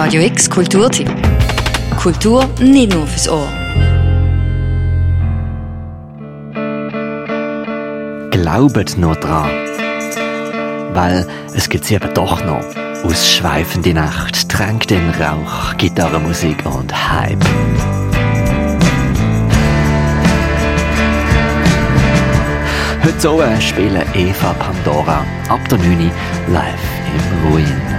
Radio X Kulturtipp. Kultur nicht nur fürs Ohr. Glaubet noch dran. Weil es gibt sie eben doch noch. Ausschweifende Nacht, Tränk den Rauch, Gitarrenmusik und Hype. Heute Abend spielen Eva Pandora ab der 9 live im Ruin.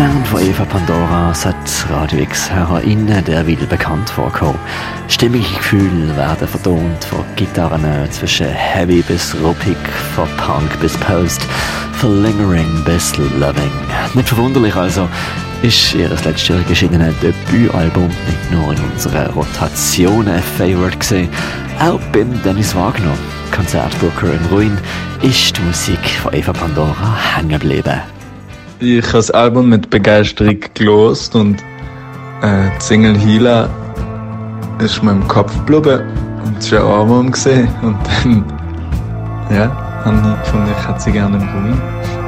Sound von Eva Pandora hat Radio X HörerInnen der wieder bekannt vorkommen. Stimmige Gefühle werden vertont von Gitarren zwischen Heavy bis Ruppig, von Punk bis Post, von Lingering bis Loving. Nicht verwunderlich also, ist ihr letztjährig erschienenes Debütalbum nicht nur in unserer Rotation ein Favorite gewesen, auch beim Dennis Wagner, Konzertbooker im Ruin, ist die Musik von Eva Pandora hängen geblieben. Ich habe das Album mit Begeisterung gelost und äh, die Single Hila ist mir im Kopf geblieben und es war ein Album gesehen und dann ja, habe ich gefunden, ich hätte sie gerne im Ruin.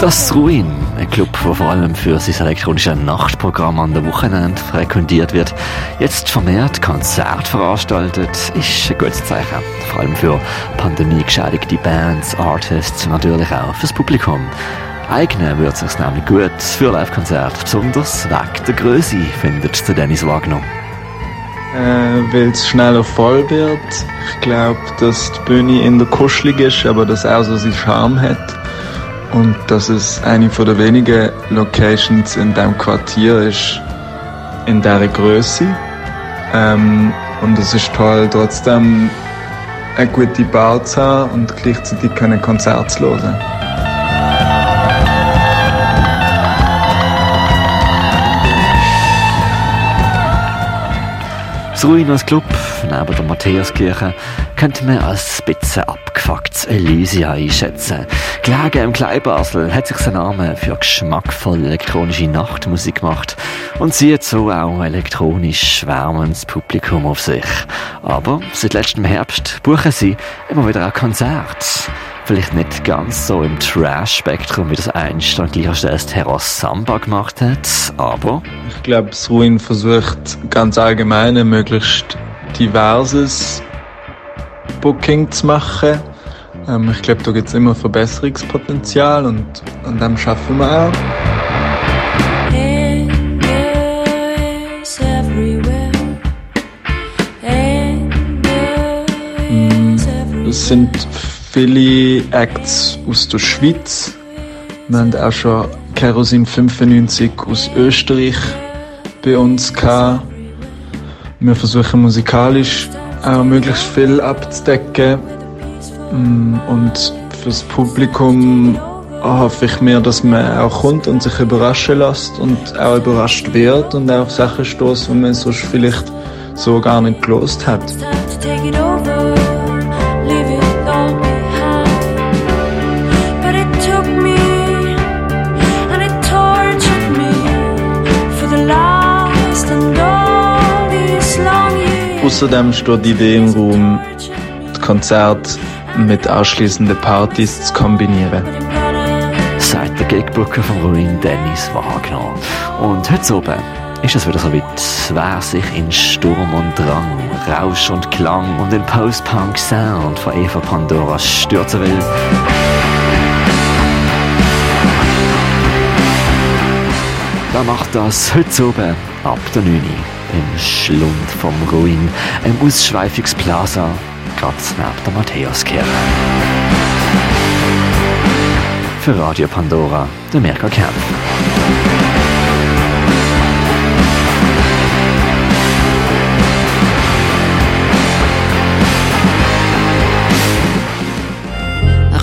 Das Ruin, ein Club, der vor allem für sein elektronisches Nachtprogramm an der Wochenende frequentiert wird, jetzt vermehrt Konzert veranstaltet, ist ein gutes Zeichen. Vor allem für pandemiegeschädigte Bands, Artists natürlich auch fürs Publikum. Eignen wird es sich nämlich gut für Live-Konzerte, besonders wegen der Größe, findet der Dennis Wagner. Äh, Weil es schneller voll wird. Ich glaube, dass die Bühne in der kuschelig ist, aber dass auch so seinen Charme hat. Und dass es eine von der wenigen Locations in diesem Quartier ist, in dieser Größe. Ähm, und es ist toll, trotzdem eine gute Bar zu haben und gleichzeitig Konzerte zu hören. Das Ruinas Club neben der Matthäuskirche könnte man als bisschen abgefucktes Elysia einschätzen. Gelegen im Kleinbasel hat sich sein Name für geschmackvolle elektronische Nachtmusik gemacht und zieht so auch elektronisch schwärmendes Publikum auf sich. Aber seit letztem Herbst buchen sie immer wieder auch Konzerte. Vielleicht nicht ganz so im Trash-Spektrum, wie das einst an gleicher Stelle Terrasse Samba gemacht hat, aber... Ich glaube, Ruin versucht ganz allgemein ein möglichst diverses Booking zu machen. Ähm, ich glaube, da gibt es immer Verbesserungspotenzial und an dem schaffen wir auch. Es sind viele Acts aus der Schweiz. Wir haben auch schon Kerosin 95 aus Österreich bei uns gehabt. Wir versuchen musikalisch auch möglichst viel abzudecken. Und fürs Publikum hoffe ich mir, dass man auch kommt und sich überraschen lässt und auch überrascht wird und auch Sachen stoßt, die man sonst vielleicht so gar nicht gelost hat. Außerdem steht die Idee im Raum, das Konzert mit anschließenden Partys zu kombinieren. Sagt der Gigbooker von Ruin Dennis Wagner. Und heute oben ist es wieder so weit, wer sich in Sturm und Drang, Rausch und Klang und den Post-Punk-Sound von Eva Pandora stürzen will. Wer macht das heute oben ab der 9 im Schlund vom Ruin, ein ausschweifiges Plaza, ganz neben der Matthäuskirche. Für Radio Pandora, der Merker Kern.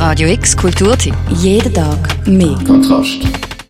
Radio X Kulturtipp. Jeden Tag mehr. Kontrast.